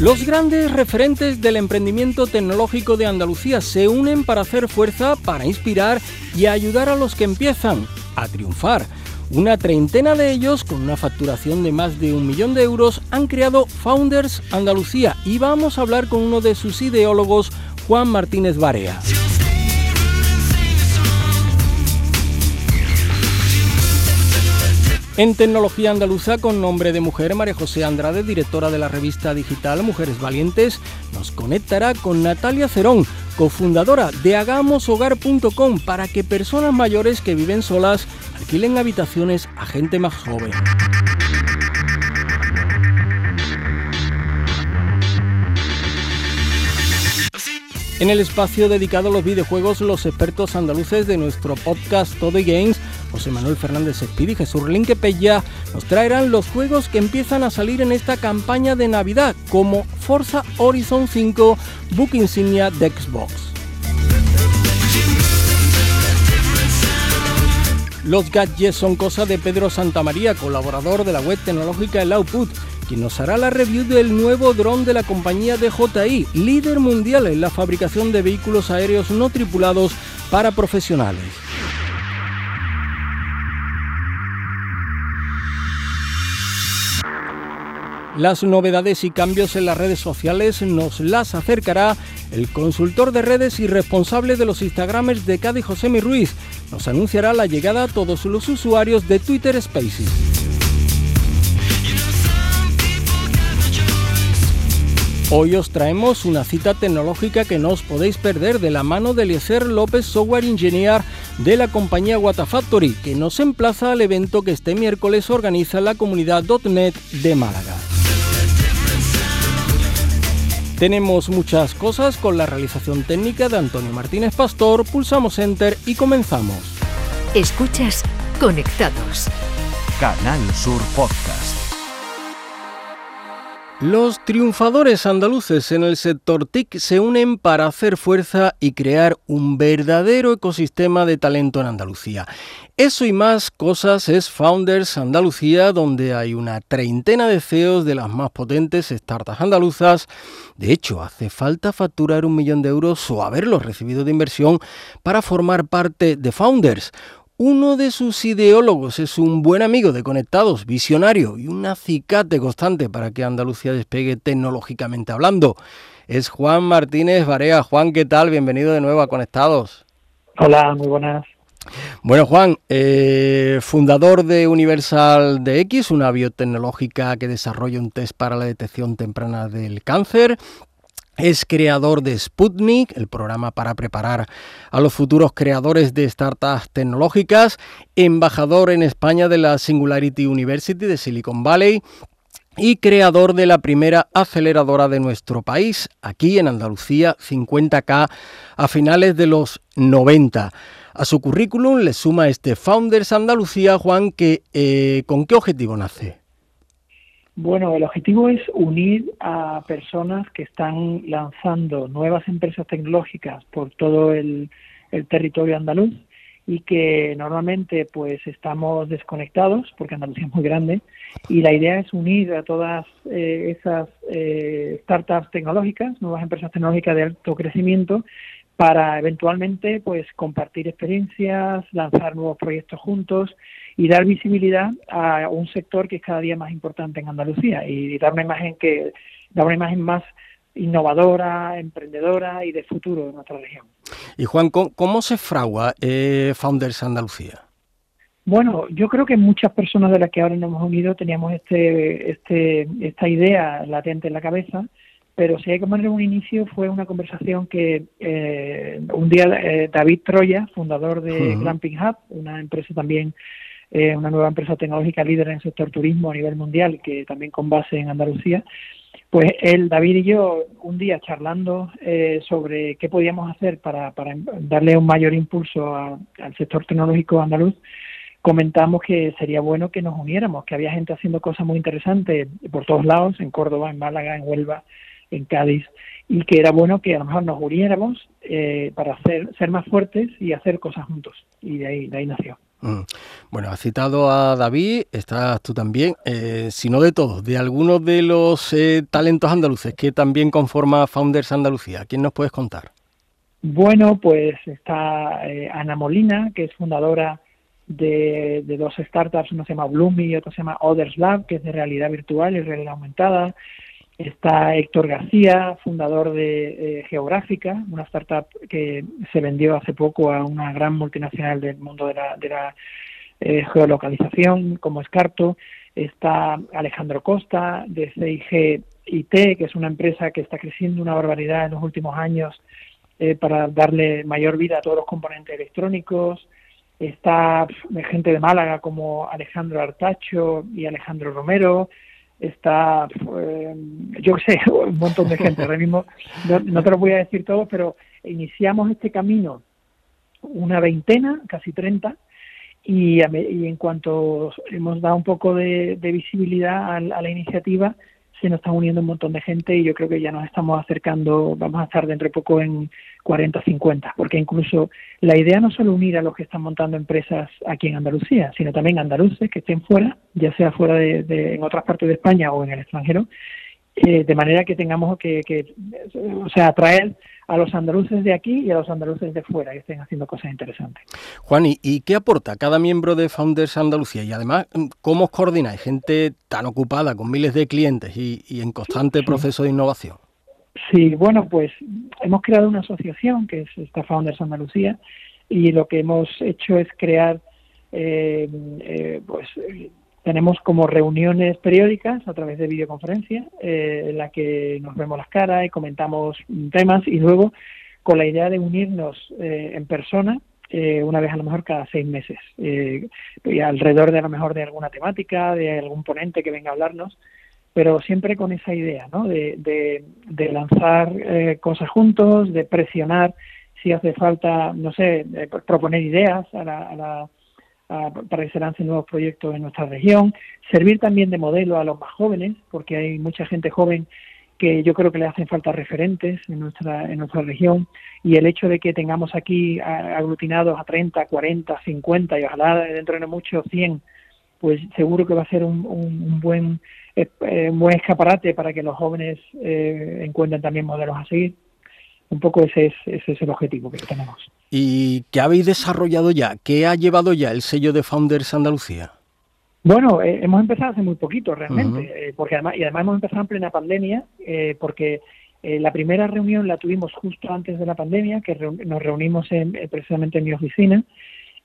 Los grandes referentes del emprendimiento tecnológico de Andalucía se unen para hacer fuerza, para inspirar y ayudar a los que empiezan a triunfar. Una treintena de ellos, con una facturación de más de un millón de euros, han creado Founders Andalucía y vamos a hablar con uno de sus ideólogos, Juan Martínez Barea. En tecnología andaluza con nombre de mujer, María José Andrade, directora de la revista digital Mujeres Valientes, nos conectará con Natalia Cerón, cofundadora de hagamosogar.com para que personas mayores que viven solas alquilen habitaciones a gente más joven. En el espacio dedicado a los videojuegos, los expertos andaluces de nuestro podcast Todo Games, José Manuel Fernández Espíritu y Jesús Linquepella, nos traerán los juegos que empiezan a salir en esta campaña de Navidad, como Forza Horizon 5, book insignia de Xbox. Los gadgets son cosa de Pedro Santamaría, colaborador de la web tecnológica El Output, quien nos hará la review del nuevo dron de la compañía DJI, líder mundial en la fabricación de vehículos aéreos no tripulados para profesionales. Las novedades y cambios en las redes sociales nos las acercará el consultor de redes y responsable de los Instagramers de Cádiz, José Ruiz. Nos anunciará la llegada a todos los usuarios de Twitter Spaces. Hoy os traemos una cita tecnológica que no os podéis perder de la mano de Eliezer López, Software Engineer de la compañía Watafactory, que nos emplaza al evento que este miércoles organiza la comunidad .NET de Málaga. Tenemos muchas cosas con la realización técnica de Antonio Martínez Pastor, pulsamos Enter y comenzamos. Escuchas Conectados. Canal Sur Podcast. Los triunfadores andaluces en el sector TIC se unen para hacer fuerza y crear un verdadero ecosistema de talento en Andalucía. Eso y más cosas es Founders Andalucía, donde hay una treintena de CEOs de las más potentes startups andaluzas. De hecho, hace falta facturar un millón de euros o haberlos recibido de inversión para formar parte de Founders uno de sus ideólogos es un buen amigo de Conectados, visionario y un acicate constante para que Andalucía despegue tecnológicamente hablando. Es Juan Martínez Barea. Juan, ¿qué tal? Bienvenido de nuevo a Conectados. Hola, muy buenas. Bueno, Juan, eh, fundador de Universal DX, una biotecnológica que desarrolla un test para la detección temprana del cáncer, es creador de Sputnik, el programa para preparar a los futuros creadores de startups tecnológicas, embajador en España de la Singularity University de Silicon Valley y creador de la primera aceleradora de nuestro país, aquí en Andalucía, 50K, a finales de los 90. A su currículum le suma este Founders Andalucía, Juan, que eh, ¿con qué objetivo nace? Bueno, el objetivo es unir a personas que están lanzando nuevas empresas tecnológicas por todo el, territorio andaluz y que normalmente pues estamos desconectados porque Andalucía es muy grande y la idea es unir a todas eh, esas eh, startups tecnológicas, nuevas empresas tecnológicas de alto crecimiento para eventualmente pues compartir experiencias, lanzar nuevos proyectos juntos y dar visibilidad a un sector que es cada día más importante en Andalucía y dar una imagen que da una imagen más innovadora, emprendedora y de futuro de nuestra región. Y Juan, ¿cómo, se fragua eh, Founders Andalucía? Bueno, yo creo que muchas personas de las que ahora nos hemos unido teníamos este, este, esta idea latente en la cabeza, pero si hay que poner un inicio fue una conversación que eh, un día eh, David Troya, fundador de Glamping Hub, una empresa también una nueva empresa tecnológica líder en el sector turismo a nivel mundial, que también con base en Andalucía, Pues él, David y yo, un día charlando eh, sobre qué podíamos hacer para, para darle un mayor impulso al sector tecnológico andaluz, comentamos que sería bueno que nos uniéramos, que había gente haciendo cosas muy interesantes por todos lados, en Córdoba, en Málaga, en Huelva, en Cádiz, y que era bueno que a lo mejor nos uniéramos eh, para hacer, ser más fuertes y hacer cosas juntos. Y de ahí, de ahí nació. Mm. Bueno, has citado a David, estás tú también, eh, si no de todos, de algunos de los eh, talentos andaluces que también conforma Founders Andalucía. ¿Quién nos puedes contar? Bueno, pues está eh, Ana Molina, que es fundadora de, dos startups, uno se llama Bloomy y otro se llama Others Lab, que es de realidad virtual y realidad aumentada. Está Héctor García, fundador de eh, Geográfica, una startup que se vendió hace poco a una gran multinacional del mundo de la, de la eh, geolocalización como Escarto. Está Alejandro Costa de CIG IT, que es una empresa que está creciendo una barbaridad en los últimos años eh, para darle mayor vida a todos los componentes electrónicos. Está gente de Málaga como Alejandro Artacho y Alejandro Romero está, eh, yo sé, un montón de gente. Ahora mismo no, te lo voy a decir todo, pero iniciamos este camino una veintena, casi treinta, y, en cuanto hemos dado un poco de, visibilidad a, la iniciativa, se nos están uniendo un montón de gente y yo creo que ya nos estamos acercando, vamos a estar dentro de poco en 40 50, porque incluso la idea no es solo unir a los que están montando empresas aquí en Andalucía, sino también andaluces que estén fuera, ya sea fuera de, en otras partes de España o en el extranjero, eh, de manera que tengamos que, que, o sea, atraer a los andaluces de aquí y a los andaluces de fuera que estén haciendo cosas interesantes. Juan, ¿y, qué aporta cada miembro de Founders Andalucía? Y además, ¿cómo os coordináis? Gente tan ocupada con miles de clientes y, en constante proceso de innovación. Sí, bueno, pues hemos creado una asociación que es esta Founders Andalucía y lo que hemos hecho es crear eh, eh, pues tenemos como reuniones periódicas a través de videoconferencia eh, en la que nos vemos las caras y comentamos temas y luego con la idea de unirnos eh, en persona eh, una vez a lo mejor cada seis meses y alrededor de a lo mejor de alguna temática de algún ponente que venga a hablarnos pero siempre con esa idea ¿no? de, de, lanzar cosas juntos de presionar si hace falta no sé proponer ideas a la para que se lancen nuevos proyectos en nuestra región, servir también de modelo a los más jóvenes, porque hay mucha gente joven que yo creo que le hacen falta referentes en nuestra, en nuestra región. Y el hecho de que tengamos aquí aglutinados a 30, 40, 50 y ojalá dentro de no mucho 100, pues seguro que va a ser un, un, buen, eh, un buen escaparate para que los jóvenes eh, encuentren también modelos a seguir un poco ese es, ese es el objetivo que tenemos. ¿Y qué habéis desarrollado ya? ¿Qué ha llevado ya el sello de Founders Andalucía? Bueno, eh, hemos empezado hace muy poquito realmente, eh, porque además, y además hemos empezado en plena pandemia, eh, porque la primera reunión la tuvimos justo antes de la pandemia, que nos reunimos en, precisamente en mi oficina,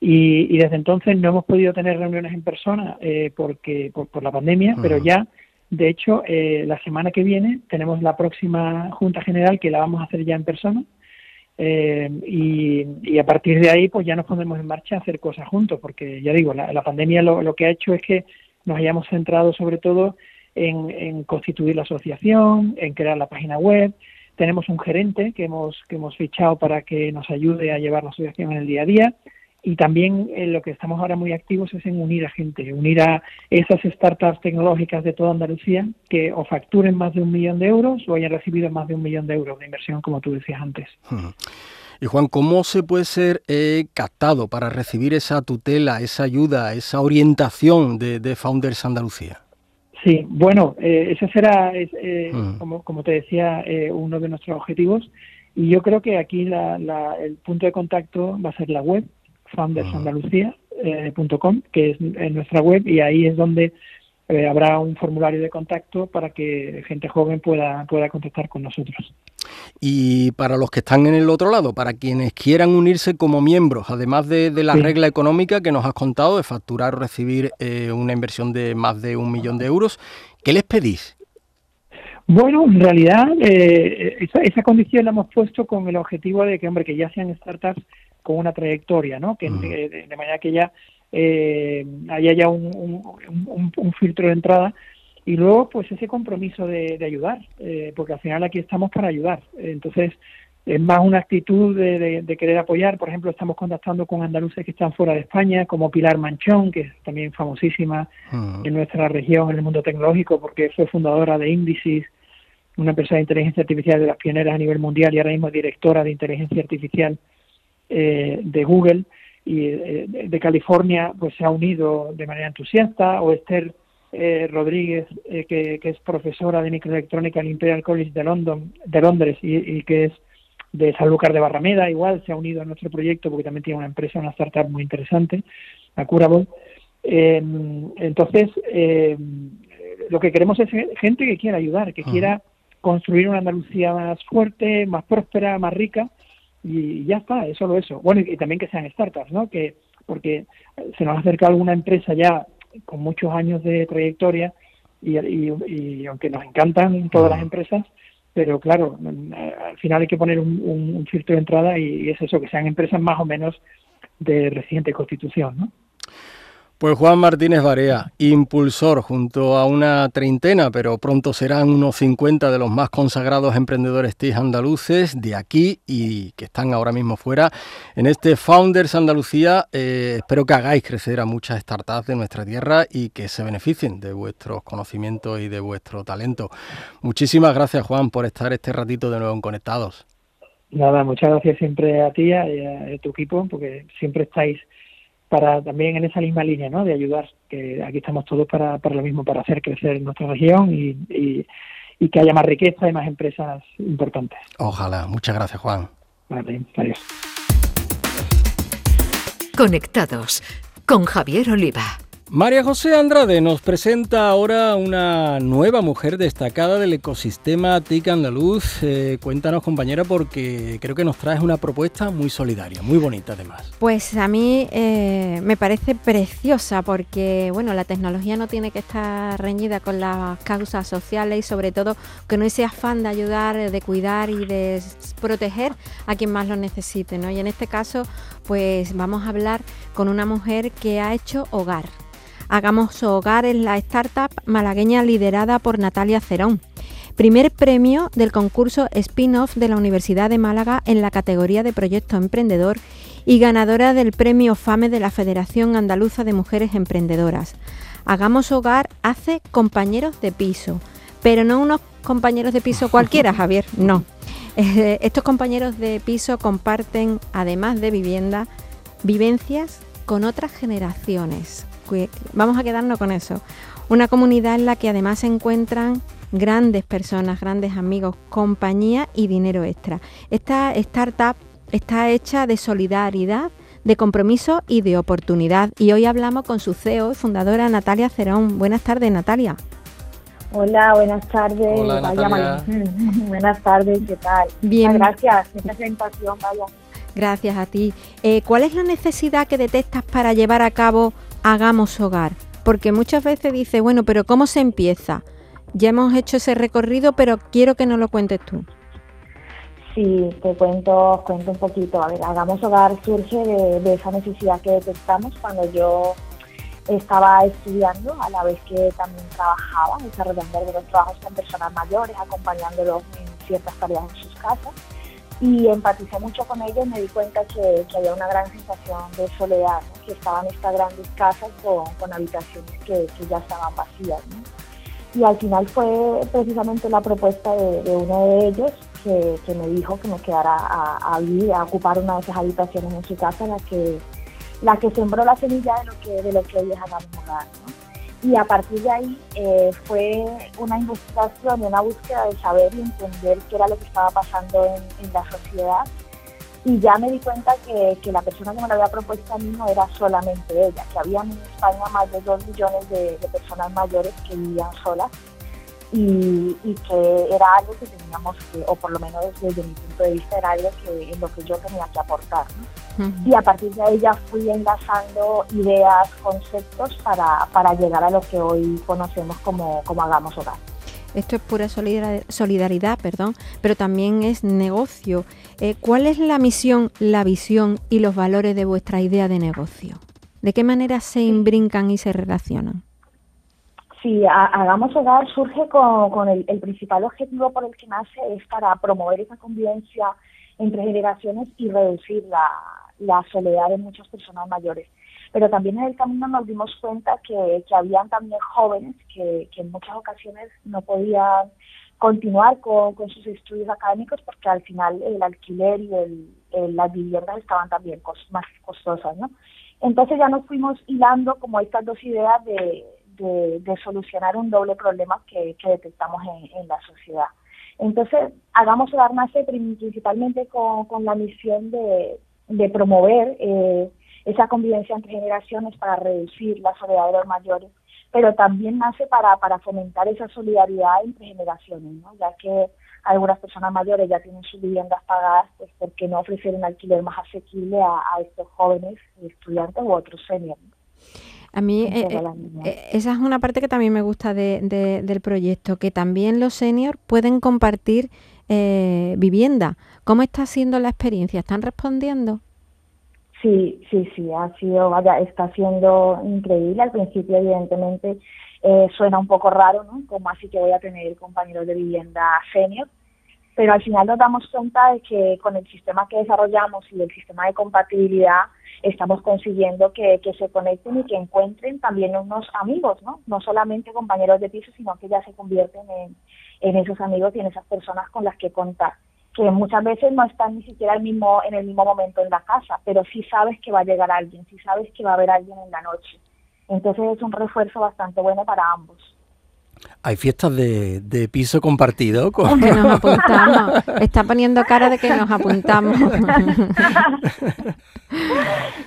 y, desde entonces no hemos podido tener reuniones en persona porque por, la pandemia, pero ya de hecho, eh, la semana que viene tenemos la próxima Junta General que la vamos a hacer ya en persona eh, y, a partir de ahí pues ya nos ponemos en marcha a hacer cosas juntos porque ya digo, la, pandemia lo, que ha hecho es que nos hayamos centrado sobre todo en, constituir la asociación, en crear la página web. Tenemos un gerente que hemos, que hemos fichado para que nos ayude a llevar la asociación en el día a día y también en lo que estamos ahora muy activos es en unir a gente, unir a esas startups tecnológicas de toda Andalucía que o facturen más de un millón de euros o hayan recibido más de un millón de euros de inversión, como tú decías antes. Y Juan, ¿cómo se puede ser eh, captado para recibir esa tutela, esa ayuda, esa orientación de, Founders Andalucía? Sí, bueno, eh, ese será, eh, como, como, te decía, eh, uno de nuestros objetivos. Y yo creo que aquí el punto de contacto va a ser la web, foundersandalucía.com, que es en nuestra web, y ahí es donde eh, habrá un formulario de contacto para que gente joven pueda, pueda contactar con nosotros. Y para los que están en el otro lado, para quienes quieran unirse como miembros, además de, la regla económica que nos has contado de facturar o recibir eh, una inversión de más de un millón de euros, ¿qué les pedís? Bueno, en realidad eh, esa, esa, condición la hemos puesto con el objetivo de que, hombre, que ya sean startups con una trayectoria, ¿no? Que, de, manera que ya eh, haya ya un, un, filtro de entrada y luego pues ese compromiso de, ayudar, eh, porque al final aquí estamos para ayudar. Entonces es más una actitud de, querer apoyar. Por ejemplo, estamos contactando con andaluces que están fuera de España, como Pilar Manchón, que es también famosísima en nuestra región, en el mundo tecnológico, porque fue fundadora de Indices, una empresa de inteligencia artificial de las pioneras a nivel mundial y ahora mismo directora de inteligencia artificial eh, de Google y eh, de California, pues se ha unido de manera entusiasta, o Esther eh, Rodríguez, que, es profesora de microelectrónica en el Imperial College de, London, de Londres y que es de Sanlúcar de Barrameda, igual se ha unido a nuestro proyecto porque también tiene una empresa, una startup muy interesante, a em, entonces, em, lo que queremos es gente que quiera ayudar, que quiera construir una Andalucía más fuerte, más próspera, más rica, y ya está, es solo eso. Bueno, y, también que sean startups, ¿no? Que, porque se nos acerca alguna empresa ya con muchos años de trayectoria y, y aunque nos encantan todas las empresas, pero claro, al final hay que poner un, un, filtro de entrada y es eso, que sean empresas más o menos de reciente constitución, ¿no? Pues Juan Martínez Barea, impulsor junto a una treintena, pero pronto serán unos 50 de los más consagrados emprendedores TIC andaluces de aquí y que están ahora mismo fuera. En este Founders Andalucía eh, espero que hagáis crecer a muchas startups de nuestra tierra y que se beneficien de vuestros conocimientos y de vuestro talento. Muchísimas gracias Juan por estar este ratito de nuevo en Conectados. Nada, muchas gracias siempre a ti y a tu equipo porque siempre estáis para también en esa misma línea, ¿no? De ayudar, que aquí estamos todos para, para lo mismo, para hacer crecer nuestra región y, y, y, que haya más riqueza y más empresas importantes. Ojalá. Muchas gracias, Juan. Vale, adiós. Conectados con Javier Oliva. María José Andrade nos presenta ahora una nueva mujer destacada del ecosistema TIC andaluz. Eh, cuéntanos, compañera, porque creo que nos traes una propuesta muy solidaria, muy bonita además. Pues a mí eh, me parece preciosa porque, bueno, la tecnología no tiene que estar reñida con las causas sociales y sobre todo con ese afán de ayudar, de cuidar y de proteger a quien más lo necesite, ¿no? Y en este caso, pues vamos a hablar con una mujer que ha hecho hogar Hagamos Hogar en la startup malagueña liderada por Natalia Cerón. Primer premio del concurso Spin-off de la Universidad de Málaga en la categoría de Proyecto Emprendedor y ganadora del premio FAME de la Federación Andaluza de Mujeres Emprendedoras. Hagamos Hogar hace compañeros de piso, pero no unos compañeros de piso cualquiera, Javier, no. Eh, estos compañeros de piso comparten, además de vivienda, vivencias con otras generaciones, vamos a quedarnos con eso. Una comunidad en la que además se encuentran grandes personas, grandes amigos, compañía y dinero extra. Esta startup está hecha de solidaridad, de compromiso y de oportunidad. Y hoy hablamos con su CEO y fundadora Natalia Cerón. Buenas tardes, Natalia. Hola, buenas tardes. Hola, buenas tardes, ¿qué tal? Bien. gracias, esta presentación, vaya. Gracias a ti. Eh, ¿Cuál es la necesidad que detectas para llevar a cabo hagamos hogar. Porque muchas veces dice, bueno, pero ¿cómo se empieza? Ya hemos hecho ese recorrido, pero quiero que nos lo cuentes tú. Sí, te cuento, cuento un poquito. A ver, Hagamos Hogar surge de, esa necesidad que detectamos cuando yo estaba estudiando, a la vez que también trabajaba, desarrollando algunos trabajos con personas mayores, acompañándolos en ciertas tareas en sus casas y empaticé mucho con ellos, me di cuenta que, había una gran sensación de soledad, que estaban estas grandes casas con, habitaciones que, ya estaban vacías. Y al final fue precisamente la propuesta de, uno de ellos que, me dijo que me quedara a, vivir, a ocupar una de esas habitaciones en su casa, la que, la que sembró la semilla de lo que, de lo que hagamos hogar y a partir de ahí eh, fue una investigación y una búsqueda de saber y entender qué era lo que estaba pasando en, la sociedad. Y ya me di cuenta que, la persona que me lo había propuesto a mí no era solamente ella, que había en España más de dos millones de, personas mayores que vivían solas y, que era algo que teníamos que, o por lo menos desde mi punto de vista, era algo que, en lo que yo tenía que aportar. Y a partir de ahí ya fui enlazando ideas, conceptos para, para llegar a lo que hoy conocemos como, como Hagamos Hogar. Esto es pura solidaridad, perdón, pero también es negocio. Eh, ¿Cuál es la misión, la visión y los valores de vuestra idea de negocio? ¿De qué manera se imbrincan y se relacionan? Sí, Hagamos Hogar surge con, el, principal objetivo por el que nace es para promover esa convivencia entre generaciones y reducir la, soledad de muchas personas mayores. Pero también en el camino nos dimos cuenta que, que habían también jóvenes que, en muchas ocasiones no podían continuar con, sus estudios académicos porque al final el alquiler y el, las viviendas estaban también más costosas, ¿no? Entonces ya nos fuimos hilando como estas dos ideas de, de, solucionar un doble problema que, detectamos en, la sociedad. Entonces, hagamos dar nace principalmente con, la misión de, promover eh, esa convivencia entre generaciones para reducir la soledad de los mayores, pero también nace para, para fomentar esa solidaridad entre generaciones, ¿no? ya que algunas personas mayores ya tienen sus viviendas pagadas, pues ¿por qué no ofrecer un alquiler más asequible a, estos jóvenes estudiantes u otros seniors? A mí eh, eh, eh, esa es una parte que también me gusta del proyecto, que también los seniors pueden compartir vivienda. ¿Cómo está siendo la experiencia? ¿Están respondiendo? Sí, sí, sí, ha sido, vaya, está siendo increíble. Al principio, evidentemente, suena un poco raro, ¿no? Como así que voy a tener compañeros de vivienda senior, pero al final nos damos cuenta de que con el sistema que desarrollamos y el sistema de compatibilidad estamos consiguiendo que, se conecten y que encuentren también unos amigos, ¿no? No solamente compañeros de piso, sino que ya se convierten en, en esos amigos y en esas personas con las que contar que muchas veces no están ni siquiera el mismo, en el mismo momento en la casa, pero sí sabes que va a llegar alguien, sí sabes que va a haber alguien en la noche. Entonces es un refuerzo bastante bueno para ambos. Hay fiestas de, de piso compartido. Con... Que nos apuntamos. Está poniendo cara de que nos apuntamos.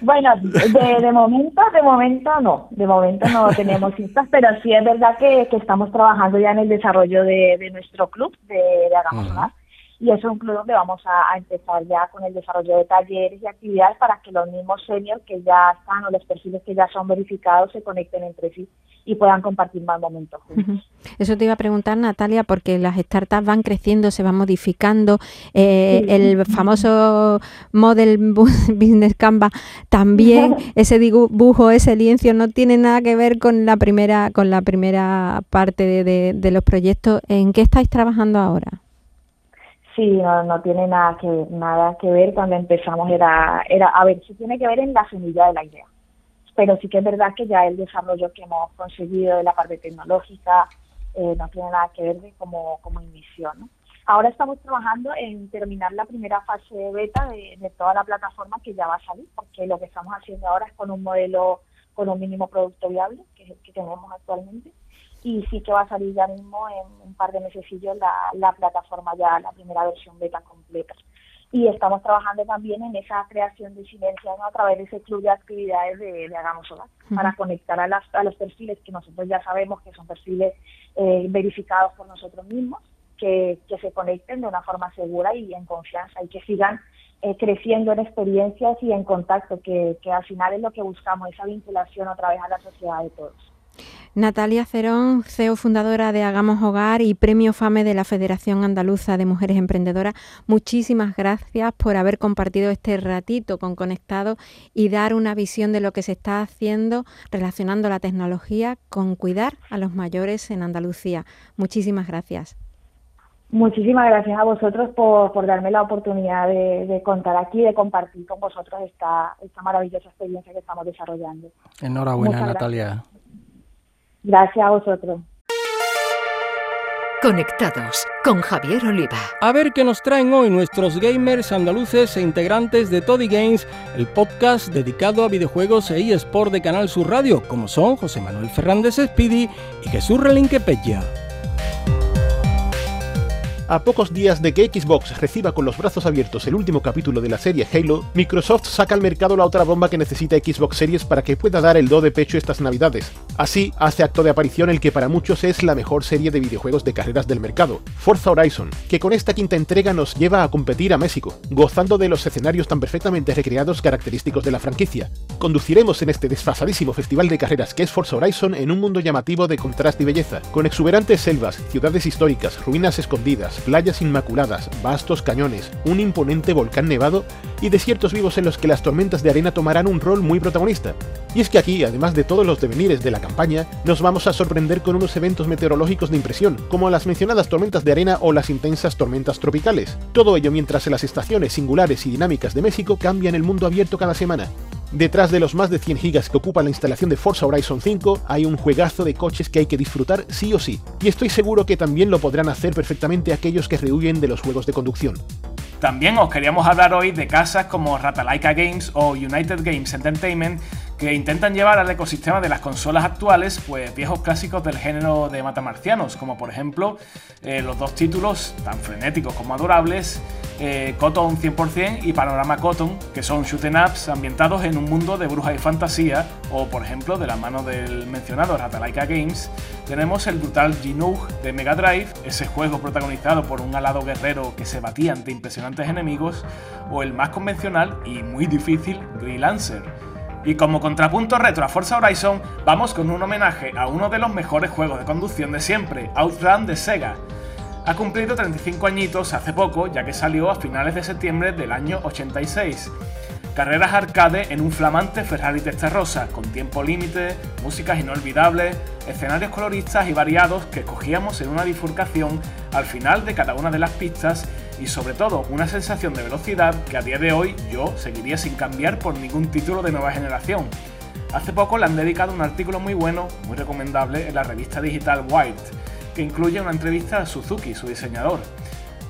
bueno, de, momento, de momento no. De momento no tenemos fiestas, pero sí es verdad que, estamos trabajando ya en el desarrollo de, nuestro club de, de Hagamos y es un club donde vamos a, empezar ya con el desarrollo de talleres y actividades para que los mismos seniors que ya están o los perfiles que ya son verificados se conecten entre sí y puedan compartir más momentos juntos. Eso te iba a preguntar, Natalia, porque las startups van creciendo, se van modificando. Eh, el famoso Model Business Canva también, ese dibujo, ese lienzo, no tiene nada que ver con la primera, con la primera parte de, de los proyectos. ¿En qué estáis trabajando ahora? Sí, no, no tiene nada que nada que ver. Cuando empezamos era, era, a ver, sí tiene que ver en la semilla de la idea. Pero sí que es verdad que ya el desarrollo que hemos conseguido de la parte tecnológica eh, no tiene nada que ver de inicio, ¿no? Ahora estamos trabajando en terminar la primera fase de beta de, de, toda la plataforma que ya va a salir, porque lo que estamos haciendo ahora es con un modelo con un mínimo producto viable, que es el que tenemos actualmente, y sí que va a salir ya mismo en un par de meses la, la plataforma ya, la primera versión beta completa. Y estamos trabajando también en esa creación de sinergia a través de ese club de actividades de, Hagamos Hogar, para conectar a, las, a los perfiles que nosotros ya sabemos que son perfiles eh, verificados por nosotros mismos, que, que se conecten de una forma segura y en confianza y que sigan eh, creciendo en experiencias y en contacto, que, que al final es lo que buscamos, esa vinculación otra vez a la sociedad de todos. Natalia Cerón, CEO fundadora de Hagamos Hogar y premio FAME de la Federación Andaluza de Mujeres Emprendedoras, muchísimas gracias por haber compartido este ratito con Conectado y dar una visión de lo que se está haciendo relacionando la tecnología con cuidar a los mayores en Andalucía. Muchísimas gracias. Muchísimas gracias a vosotros por, darme la oportunidad de, contar aquí, de compartir con vosotros esta, esta maravillosa experiencia que estamos desarrollando. Enhorabuena, Natalia. Gracias a vosotros. Conectados con Javier Oliva. A ver qué nos traen hoy nuestros gamers andaluces e integrantes de Toddy Games, el podcast dedicado a videojuegos e eSport de Canal Sur Radio, como son José Manuel Fernández Speedy y Jesús Relinque Pella. A pocos días de que Xbox reciba con los brazos abiertos el último capítulo de la serie Halo, Microsoft saca al mercado la otra bomba que necesita Xbox Series para que pueda dar el do de pecho estas navidades. Así, hace acto de aparición el que para muchos es la mejor serie de videojuegos de carreras del mercado, Forza Horizon, que con esta quinta entrega nos lleva a competir a México, gozando de los escenarios tan perfectamente recreados característicos de la franquicia. Conduciremos en este desfasadísimo festival de carreras que es Forza Horizon en un mundo llamativo de contraste y belleza, con exuberantes selvas, ciudades históricas, ruinas escondidas, playas inmaculadas, vastos cañones, un imponente volcán nevado y desiertos vivos en los que las tormentas de arena tomarán un rol muy protagonista. Y es que aquí, además de todos los devenires de la campaña, nos vamos a sorprender con unos eventos meteorológicos de impresión, como las mencionadas tormentas de arena o las intensas tormentas tropicales. Todo ello mientras las estaciones singulares y dinámicas de México cambian el mundo abierto cada semana. Detrás de los más de 100 gigas que ocupa la instalación de Forza Horizon 5 hay un juegazo de coches que hay que disfrutar sí o sí, y estoy seguro que también lo podrán hacer perfectamente aquellos que rehuyen de los juegos de conducción. También os queríamos hablar hoy de casas como Ratalaika Games o United Games Entertainment que intentan llevar al ecosistema de las consolas actuales pues viejos clásicos del género de matamarcianos, como por ejemplo eh, los dos títulos tan frenéticos como adorables, eh, Cotton 100% y Panorama Cotton, que son shooting ups ambientados en un mundo de bruja y fantasía, o por ejemplo de la mano del mencionado Ratalaika Games, tenemos el brutal Ginoog de Mega Drive, ese juego protagonizado por un alado guerrero que se batía ante impresionantes enemigos, o el más convencional y muy difícil Green Lancer. Y como contrapunto retro a Forza Horizon, vamos con un homenaje a uno de los mejores juegos de conducción de siempre, Outrun de Sega. Ha cumplido 35 añitos hace poco, ya que salió a finales de septiembre del año 86 carreras arcade en un flamante Ferrari Testarossa, con tiempo límite, músicas inolvidables, escenarios coloristas y variados que escogíamos en una bifurcación al final de cada una de las pistas y sobre todo una sensación de velocidad que a día de hoy yo seguiría sin cambiar por ningún título de nueva generación. Hace poco le han dedicado un artículo muy bueno, muy recomendable, en la revista digital White, que incluye una entrevista a Suzuki, su diseñador.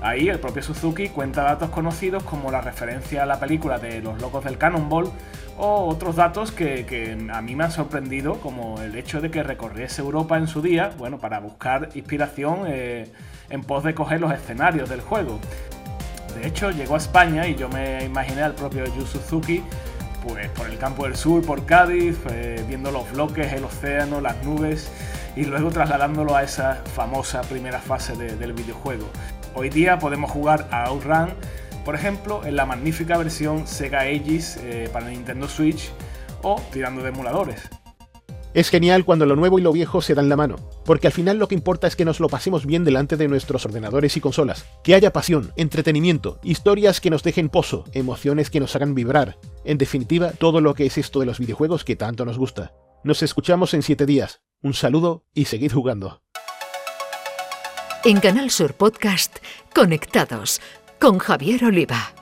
Ahí el propio Suzuki cuenta datos conocidos como la referencia a la película de Los Locos del Cannonball o otros datos que, a mí me han sorprendido, como el hecho de que recorriese Europa en su día, bueno, para buscar inspiración eh, en pos de coger los escenarios del juego. De hecho, llegó a España y yo me imaginé al propio Yu Suzuki pues por el campo del sur, por Cádiz, eh, viendo los bloques, el océano, las nubes y luego trasladándolo a esa famosa primera fase del videojuego. Hoy día podemos jugar a Outrun, por ejemplo, en la magnífica versión Sega Aegis eh, para Nintendo Switch o tirando de emuladores. Es genial cuando lo nuevo y lo viejo se dan la mano, porque al final lo que importa es que nos lo pasemos bien delante de nuestros ordenadores y consolas, que haya pasión, entretenimiento, historias que nos dejen pozo, emociones que nos hagan vibrar, en definitiva todo lo que es esto de los videojuegos que tanto nos gusta. Nos escuchamos en 7 días, un saludo y seguid jugando. En Canal Sur Podcast, Conectados con Javier Oliva.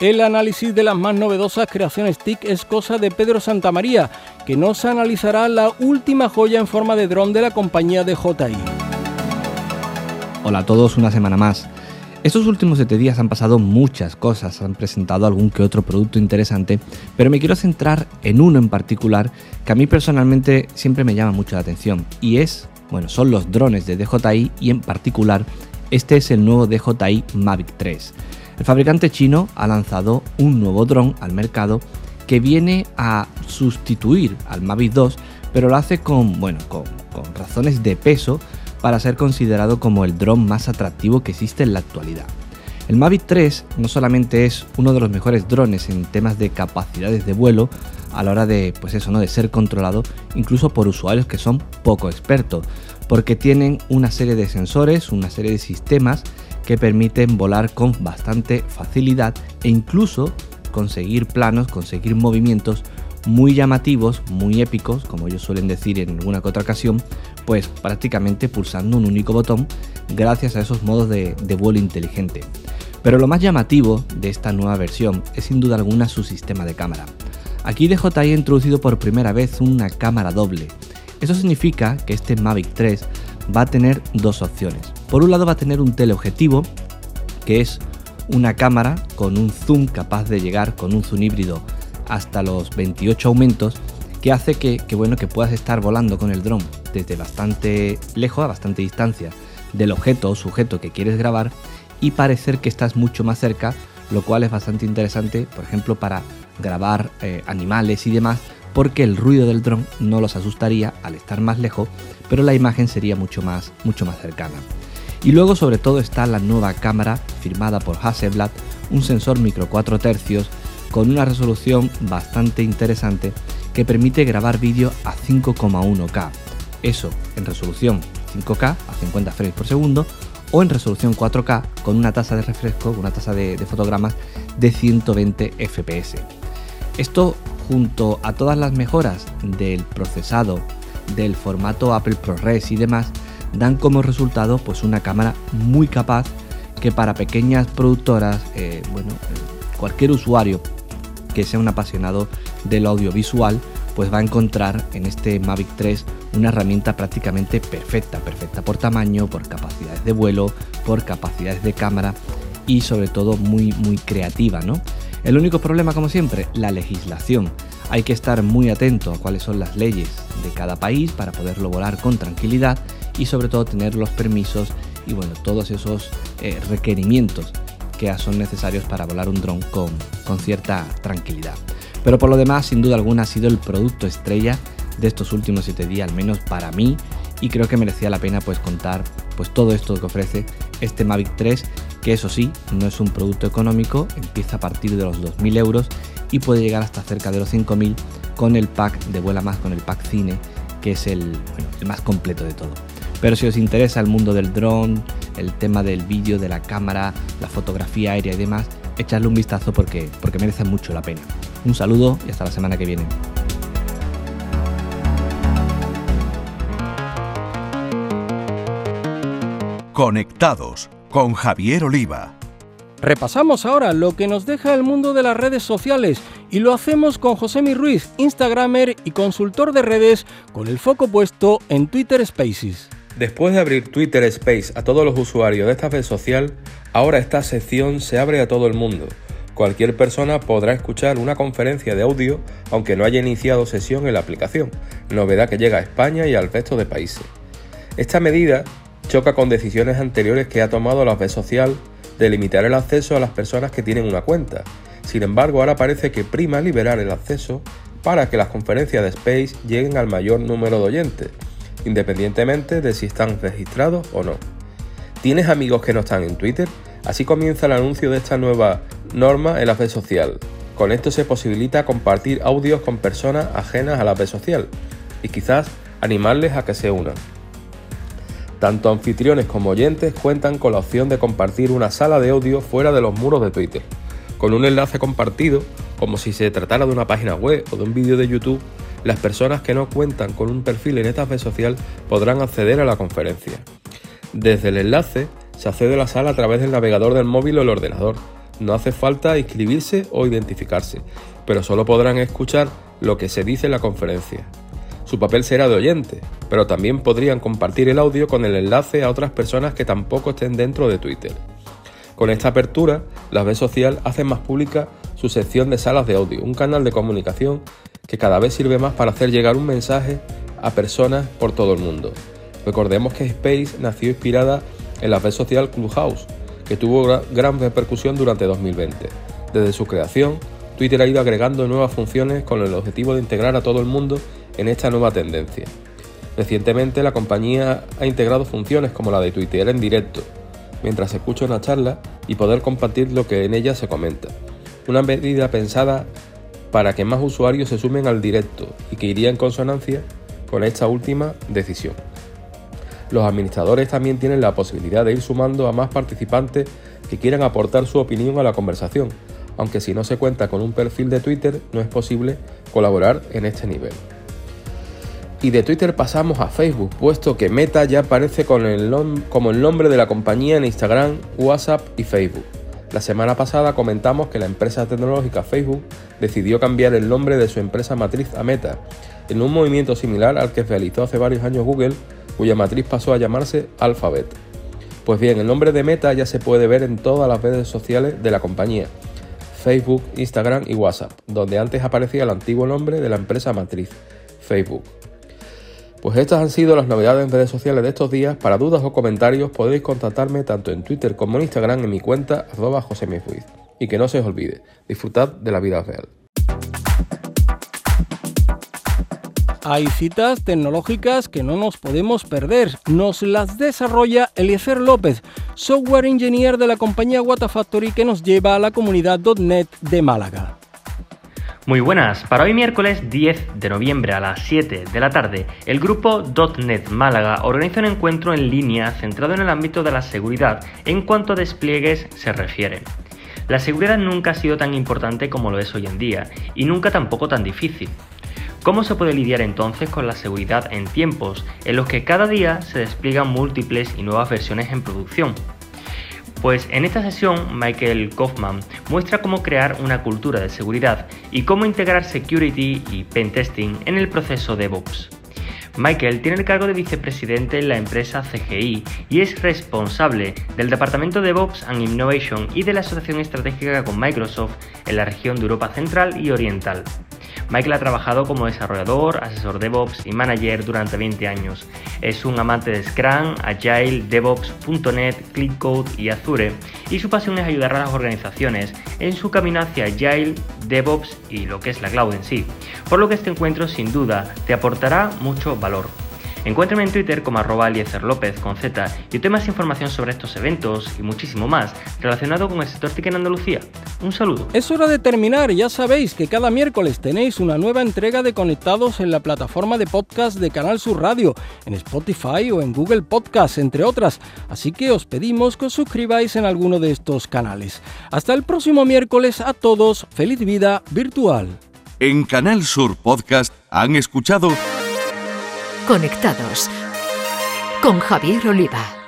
El análisis de las más novedosas creaciones TIC es cosa de Pedro Santamaría, que nos analizará la última joya en forma de dron de la compañía de JI. Hola a todos, una semana más. Estos últimos 7 días han pasado muchas cosas, han presentado algún que otro producto interesante, pero me quiero centrar en uno en particular que a mí personalmente siempre me llama mucho la atención, y es bueno, son los drones de DJI y en particular este es el nuevo DJI Mavic 3. El fabricante chino ha lanzado un nuevo dron al mercado que viene a sustituir al Mavic 2, pero lo hace con, bueno, con, con razones de peso para ser considerado como el dron más atractivo que existe en la actualidad. El Mavic 3 no solamente es uno de los mejores drones en temas de capacidades de vuelo a la hora de, pues eso, ¿no? de ser controlado incluso por usuarios que son poco expertos, porque tienen una serie de sensores, una serie de sistemas que permiten volar con bastante facilidad e incluso conseguir planos, conseguir movimientos muy llamativos, muy épicos, como ellos suelen decir en alguna que otra ocasión, pues prácticamente pulsando un único botón gracias a esos modos de, vuelo inteligente. Pero lo más llamativo de esta nueva versión es sin duda alguna su sistema de cámara. Aquí DJI ha introducido por primera vez una cámara doble. Eso significa que este Mavic 3 va a tener dos opciones. Por un lado va a tener un teleobjetivo, que es una cámara con un zoom capaz de llegar con un zoom híbrido hasta los 28 aumentos, que hace que, bueno, que puedas estar volando con el dron desde bastante lejos, a bastante distancia del objeto o sujeto que quieres grabar y parecer que estás mucho más cerca, lo cual es bastante interesante, por ejemplo, para grabar eh, animales y demás, porque el ruido del dron no los asustaría al estar más lejos, pero la imagen sería mucho más, mucho más cercana. Y luego sobre todo está la nueva cámara firmada por Hasselblad, un sensor micro 4 tercios con una resolución bastante interesante que permite grabar vídeo a 5,1K. Eso en resolución 5K a 50 frames por segundo o en resolución 4K con una tasa de refresco, una tasa de, fotogramas de 120 fps. Esto junto a todas las mejoras del procesado, del formato Apple ProRes y demás, dan como resultado pues una cámara muy capaz que para pequeñas productoras, eh, bueno, eh, cualquier usuario que sea un apasionado del audiovisual, pues va a encontrar en este Mavic 3 una herramienta prácticamente perfecta, perfecta por tamaño, por capacidades de vuelo, por capacidades de cámara y sobre todo muy muy creativa, ¿no? El único problema, como siempre, la legislación. Hay que estar muy atento a cuáles son las leyes de cada país para poderlo volar con tranquilidad y sobre todo tener los permisos y bueno, todos esos eh, requerimientos son necesarios para volar un dron con, cierta tranquilidad. Pero por lo demás, sin duda alguna, ha sido el producto estrella de estos últimos 7 días, al menos para mí, y creo que merecía la pena pues contar pues todo esto que ofrece este Mavic 3, que eso sí, no es un producto económico, empieza a partir de los 2.000 euros y puede llegar hasta cerca de los 5.000 con el pack de vuela más, con el pack cine, que es el, el más completo de todo. Pero si os interesa el mundo del dron, el tema del vídeo, de la cámara, la fotografía aérea y demás, echadle un vistazo porque, porque merece mucho la pena. Un saludo y hasta la semana que viene. Conectados con Javier Oliva. Repasamos ahora lo que nos deja el mundo de las redes sociales y lo hacemos con Josemi Ruiz, Instagramer y consultor de redes, con el foco puesto en Twitter Spaces. Después de abrir Twitter Space a todos los usuarios de esta red social, ahora esta sección se abre a todo el mundo. Cualquier persona podrá escuchar una conferencia de audio aunque no haya iniciado sesión en la aplicación, novedad que llega a España y al resto de países. Esta medida choca con decisiones anteriores que ha tomado la red social de limitar el acceso a las personas que tienen una cuenta. Sin embargo, ahora parece que prima liberar el acceso para que las conferencias de Space lleguen al mayor número de oyentes independientemente de si están registrados o no. ¿Tienes amigos que no están en Twitter? Así comienza el anuncio de esta nueva norma en la red social. Con esto se posibilita compartir audios con personas ajenas a la red social y quizás animarles a que se unan. Tanto anfitriones como oyentes cuentan con la opción de compartir una sala de audio fuera de los muros de Twitter, con un enlace compartido como si se tratara de una página web o de un vídeo de YouTube las personas que no cuentan con un perfil en esta red social podrán acceder a la conferencia. Desde el enlace se accede a la sala a través del navegador del móvil o el ordenador. No hace falta inscribirse o identificarse, pero solo podrán escuchar lo que se dice en la conferencia. Su papel será de oyente, pero también podrían compartir el audio con el enlace a otras personas que tampoco estén dentro de Twitter. Con esta apertura, la red social hace más pública su sección de salas de audio, un canal de comunicación que cada vez sirve más para hacer llegar un mensaje a personas por todo el mundo. Recordemos que Space nació inspirada en la red social Clubhouse, que tuvo gran repercusión durante 2020. Desde su creación, Twitter ha ido agregando nuevas funciones con el objetivo de integrar a todo el mundo en esta nueva tendencia. Recientemente la compañía ha integrado funciones como la de Twitter en directo, mientras escucha una charla y poder compartir lo que en ella se comenta. Una medida pensada para que más usuarios se sumen al directo y que iría en consonancia con esta última decisión. Los administradores también tienen la posibilidad de ir sumando a más participantes que quieran aportar su opinión a la conversación, aunque si no se cuenta con un perfil de Twitter no es posible colaborar en este nivel. Y de Twitter pasamos a Facebook, puesto que Meta ya aparece con el como el nombre de la compañía en Instagram, WhatsApp y Facebook. La semana pasada comentamos que la empresa tecnológica Facebook decidió cambiar el nombre de su empresa matriz a Meta, en un movimiento similar al que realizó hace varios años Google, cuya matriz pasó a llamarse Alphabet. Pues bien, el nombre de Meta ya se puede ver en todas las redes sociales de la compañía, Facebook, Instagram y WhatsApp, donde antes aparecía el antiguo nombre de la empresa matriz, Facebook. Pues estas han sido las novedades en redes sociales de estos días. Para dudas o comentarios podéis contactarme tanto en Twitter como en Instagram en mi cuenta arroba Y que no se os olvide, disfrutad de la vida real. Hay citas tecnológicas que no nos podemos perder. Nos las desarrolla Eliezer López, software engineer de la compañía Watafactory que nos lleva a la comunidad .NET de Málaga. Muy buenas, para hoy miércoles 10 de noviembre a las 7 de la tarde, el grupo .NET Málaga organiza un encuentro en línea centrado en el ámbito de la seguridad en cuanto a despliegues se refiere. La seguridad nunca ha sido tan importante como lo es hoy en día y nunca tampoco tan difícil. ¿Cómo se puede lidiar entonces con la seguridad en tiempos en los que cada día se despliegan múltiples y nuevas versiones en producción? Pues en esta sesión Michael Kaufman muestra cómo crear una cultura de seguridad y cómo integrar security y pentesting en el proceso DevOps. Michael tiene el cargo de vicepresidente en la empresa CGI y es responsable del Departamento de DevOps and Innovation y de la asociación estratégica con Microsoft en la región de Europa Central y Oriental. Michael ha trabajado como desarrollador, asesor DevOps y manager durante 20 años. Es un amante de Scrum, Agile, DevOps.net, Code y Azure y su pasión es ayudar a las organizaciones en su camino hacia Agile, DevOps y lo que es la cloud en sí. Por lo que este encuentro sin duda te aportará mucho valor. Encuéntrame en Twitter como arroba López con Z y obtén más información sobre estos eventos y muchísimo más relacionado con el sector TIC en Andalucía. Un saludo. Es hora de terminar, ya sabéis que cada miércoles tenéis una nueva entrega de Conectados en la plataforma de podcast de Canal Sur Radio, en Spotify o en Google Podcast, entre otras. Así que os pedimos que os suscribáis en alguno de estos canales. Hasta el próximo miércoles a todos, feliz vida virtual. En Canal Sur Podcast han escuchado Conectados con Javier Oliva.